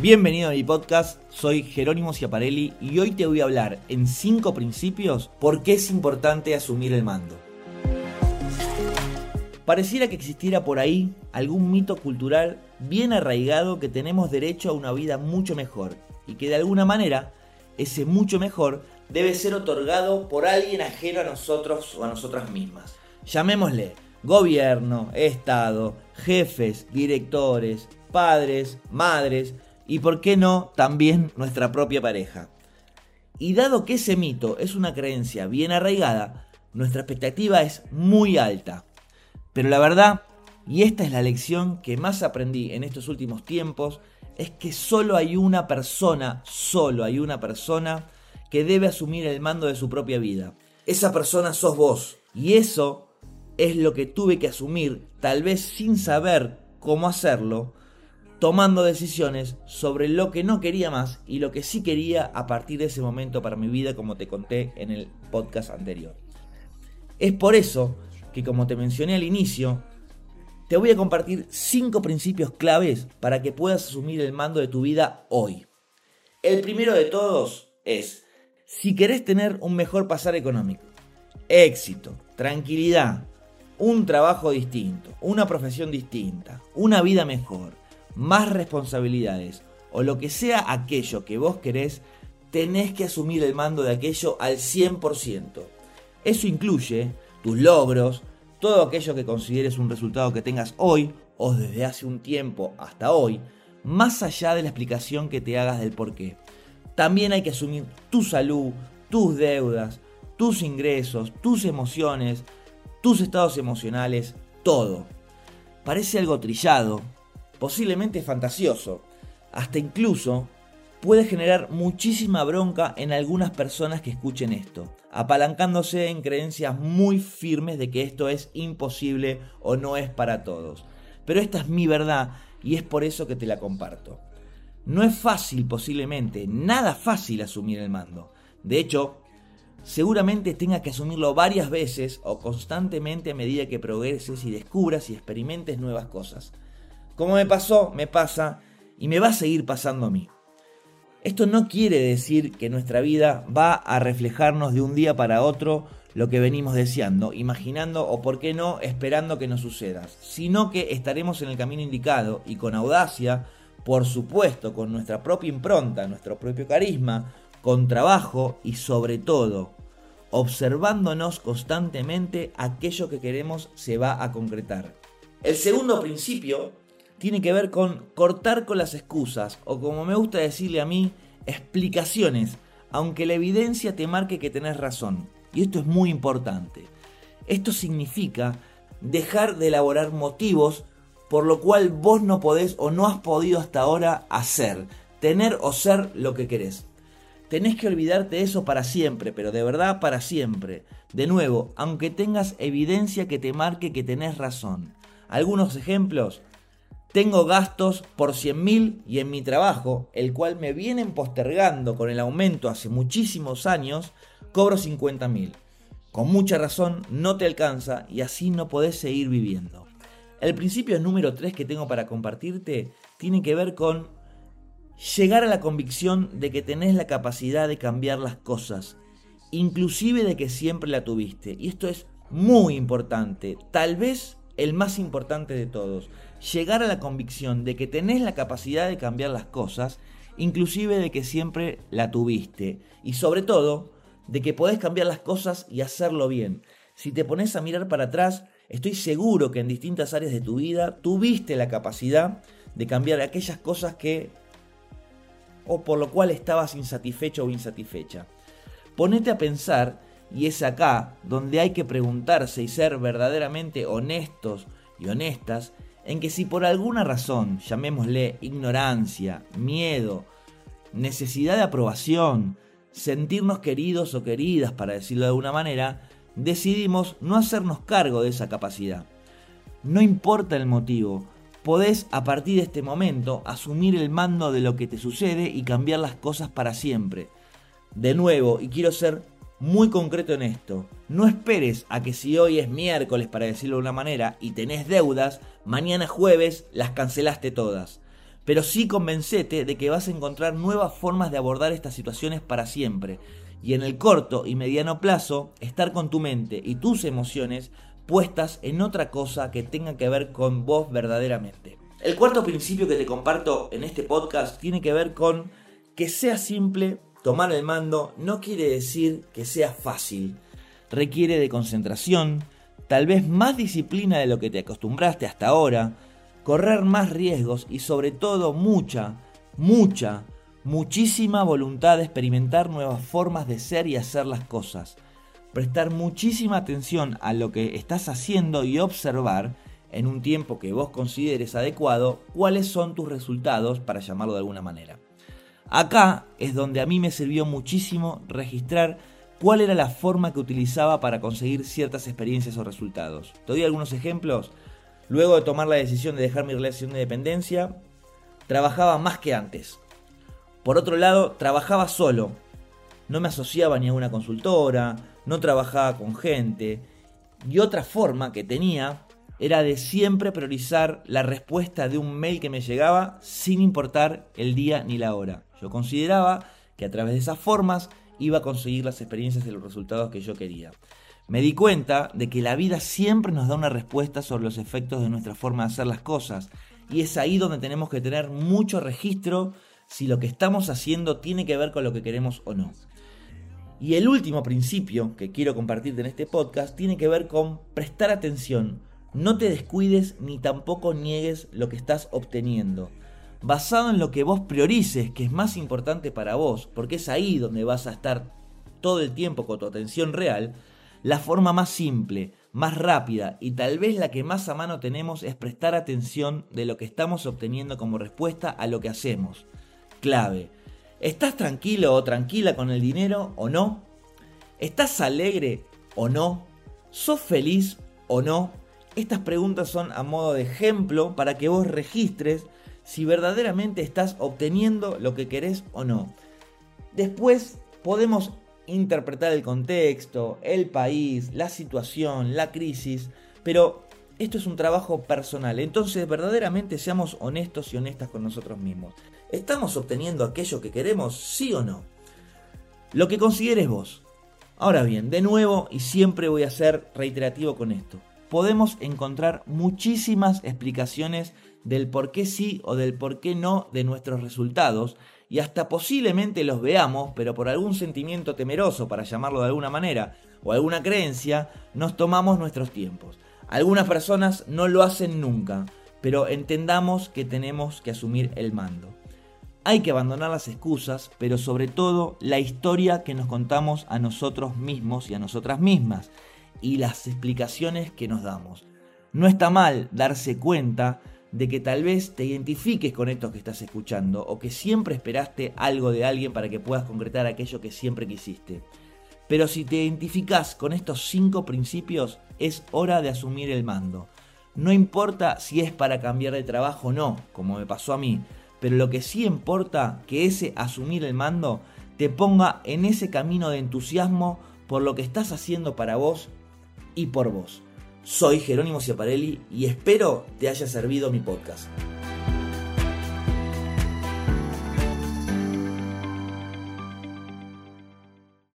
Bienvenido a mi podcast, soy Jerónimo Ciaparelli y hoy te voy a hablar en 5 principios por qué es importante asumir el mando. Pareciera que existiera por ahí algún mito cultural bien arraigado que tenemos derecho a una vida mucho mejor y que de alguna manera ese mucho mejor debe ser otorgado por alguien ajeno a nosotros o a nosotras mismas. Llamémosle gobierno, Estado, jefes, directores, padres, madres y, por qué no, también nuestra propia pareja. Y dado que ese mito es una creencia bien arraigada, nuestra expectativa es muy alta. Pero la verdad, y esta es la lección que más aprendí en estos últimos tiempos, es que solo hay una persona, solo hay una persona que debe asumir el mando de su propia vida. Esa persona sos vos. Y eso es lo que tuve que asumir, tal vez sin saber cómo hacerlo, tomando decisiones sobre lo que no quería más y lo que sí quería a partir de ese momento para mi vida, como te conté en el podcast anterior. Es por eso que, como te mencioné al inicio, te voy a compartir 5 principios claves para que puedas asumir el mando de tu vida hoy. El primero de todos es, si querés tener un mejor pasar económico, éxito, tranquilidad, un trabajo distinto, una profesión distinta, una vida mejor, más responsabilidades o lo que sea aquello que vos querés, tenés que asumir el mando de aquello al 100%. Eso incluye tus logros, todo aquello que consideres un resultado que tengas hoy o desde hace un tiempo hasta hoy, más allá de la explicación que te hagas del por qué. También hay que asumir tu salud, tus deudas, tus ingresos, tus emociones, tus estados emocionales, todo. Parece algo trillado, posiblemente fantasioso, hasta incluso puede generar muchísima bronca en algunas personas que escuchen esto, apalancándose en creencias muy firmes de que esto es imposible o no es para todos. Pero esta es mi verdad y es por eso que te la comparto. No es fácil posiblemente, nada fácil asumir el mando. De hecho, seguramente tengas que asumirlo varias veces o constantemente a medida que progreses y descubras y experimentes nuevas cosas. Como me pasó, me pasa y me va a seguir pasando a mí. Esto no quiere decir que nuestra vida va a reflejarnos de un día para otro lo que venimos deseando, imaginando o por qué no esperando que nos suceda, sino que estaremos en el camino indicado y con audacia, por supuesto, con nuestra propia impronta, nuestro propio carisma, con trabajo y sobre todo observándonos constantemente aquello que queremos se va a concretar. El segundo principio tiene que ver con cortar con las excusas o como me gusta decirle a mí, explicaciones, aunque la evidencia te marque que tenés razón. Y esto es muy importante. Esto significa dejar de elaborar motivos por lo cual vos no podés o no has podido hasta ahora hacer, tener o ser lo que querés. Tenés que olvidarte de eso para siempre, pero de verdad para siempre. De nuevo, aunque tengas evidencia que te marque que tenés razón. Algunos ejemplos. Tengo gastos por 100.000 y en mi trabajo, el cual me vienen postergando con el aumento hace muchísimos años, cobro 50.000. Con mucha razón no te alcanza y así no podés seguir viviendo. El principio número 3 que tengo para compartirte tiene que ver con llegar a la convicción de que tenés la capacidad de cambiar las cosas, inclusive de que siempre la tuviste. Y esto es muy importante, tal vez el más importante de todos. Llegar a la convicción de que tenés la capacidad de cambiar las cosas, inclusive de que siempre la tuviste. Y sobre todo, de que podés cambiar las cosas y hacerlo bien. Si te pones a mirar para atrás, estoy seguro que en distintas áreas de tu vida tuviste la capacidad de cambiar aquellas cosas que o por lo cual estabas insatisfecho o insatisfecha. Ponete a pensar, y es acá donde hay que preguntarse y ser verdaderamente honestos y honestas, en que si por alguna razón, llamémosle ignorancia, miedo, necesidad de aprobación, sentirnos queridos o queridas, para decirlo de alguna manera, decidimos no hacernos cargo de esa capacidad. No importa el motivo, podés a partir de este momento asumir el mando de lo que te sucede y cambiar las cosas para siempre. De nuevo, y quiero ser muy concreto en esto, no esperes a que si hoy es miércoles, para decirlo de una manera, y tenés deudas, mañana jueves las cancelaste todas. pero sí convencete de que vas a encontrar nuevas formas de abordar estas situaciones para siempre. Y en el corto y mediano plazo, estar con tu mente y tus emociones puestas en otra cosa que tenga que ver con vos verdaderamente. El cuarto principio que te comparto en este podcast tiene que ver con que sea simple tomar el mando no quiere decir que sea fácil. Requiere de concentración, tal vez más disciplina de lo que te acostumbraste hasta ahora, correr más riesgos y sobre todo mucha, mucha, muchísima voluntad de experimentar nuevas formas de ser y hacer las cosas. Prestar muchísima atención a lo que estás haciendo y observar en un tiempo que vos consideres adecuado cuáles son tus resultados, para llamarlo de alguna manera. Acá es donde a mí me sirvió muchísimo registrar cuál era la forma que utilizaba para conseguir ciertas experiencias o resultados. Te doy algunos ejemplos. Luego de tomar la decisión de dejar mi relación de dependencia, trabajaba más que antes. Por otro lado, trabajaba solo. No me asociaba ni a una consultora, no trabajaba con gente. Y otra forma que tenía era de siempre priorizar la respuesta de un mail que me llegaba sin importar el día ni la hora. Yo consideraba que a través de esas formas iba a conseguir las experiencias y los resultados que yo quería. Me di cuenta de que la vida siempre nos da una respuesta sobre los efectos de nuestra forma de hacer las cosas y es ahí donde tenemos que tener mucho registro si lo que estamos haciendo tiene que ver con lo que queremos o no. Y el último principio que quiero compartirte en este podcast tiene que ver con prestar atención. No te descuides ni tampoco niegues lo que estás obteniendo. Basado en lo que vos priorices, que es más importante para vos, porque es ahí donde vas a estar todo el tiempo con tu atención real, la forma más simple, más rápida y tal vez la que más a mano tenemos es prestar atención de lo que estamos obteniendo como respuesta a lo que hacemos. Clave. ¿Estás tranquilo o tranquila con el dinero o no? ¿Estás alegre o no? ¿Sos feliz o no? Estas preguntas son a modo de ejemplo para que vos registres si verdaderamente estás obteniendo lo que querés o no. Después podemos interpretar el contexto, el país, la situación, la crisis, pero esto es un trabajo personal, entonces verdaderamente seamos honestos y honestas con nosotros mismos. ¿Estamos obteniendo aquello que queremos, sí o no? Lo que consideres vos. Ahora bien, de nuevo, y siempre voy a ser reiterativo con esto, podemos encontrar muchísimas explicaciones del por qué sí o del por qué no de nuestros resultados y hasta posiblemente los veamos, pero por algún sentimiento temeroso, para llamarlo de alguna manera, o alguna creencia, nos tomamos nuestros tiempos. Algunas personas no lo hacen nunca, pero entendamos que tenemos que asumir el mando. Hay que abandonar las excusas, pero sobre todo la historia que nos contamos a nosotros mismos y a nosotras mismas, y las explicaciones que nos damos. No está mal darse cuenta de que tal vez te identifiques con esto que estás escuchando o que siempre esperaste algo de alguien para que puedas concretar aquello que siempre quisiste. Pero si te identificas con estos cinco principios, es hora de asumir el mando. No importa si es para cambiar de trabajo o no, como me pasó a mí, pero lo que sí importa que ese asumir el mando te ponga en ese camino de entusiasmo por lo que estás haciendo para vos y por vos. Soy Jerónimo Ciaparelli y espero te haya servido mi podcast.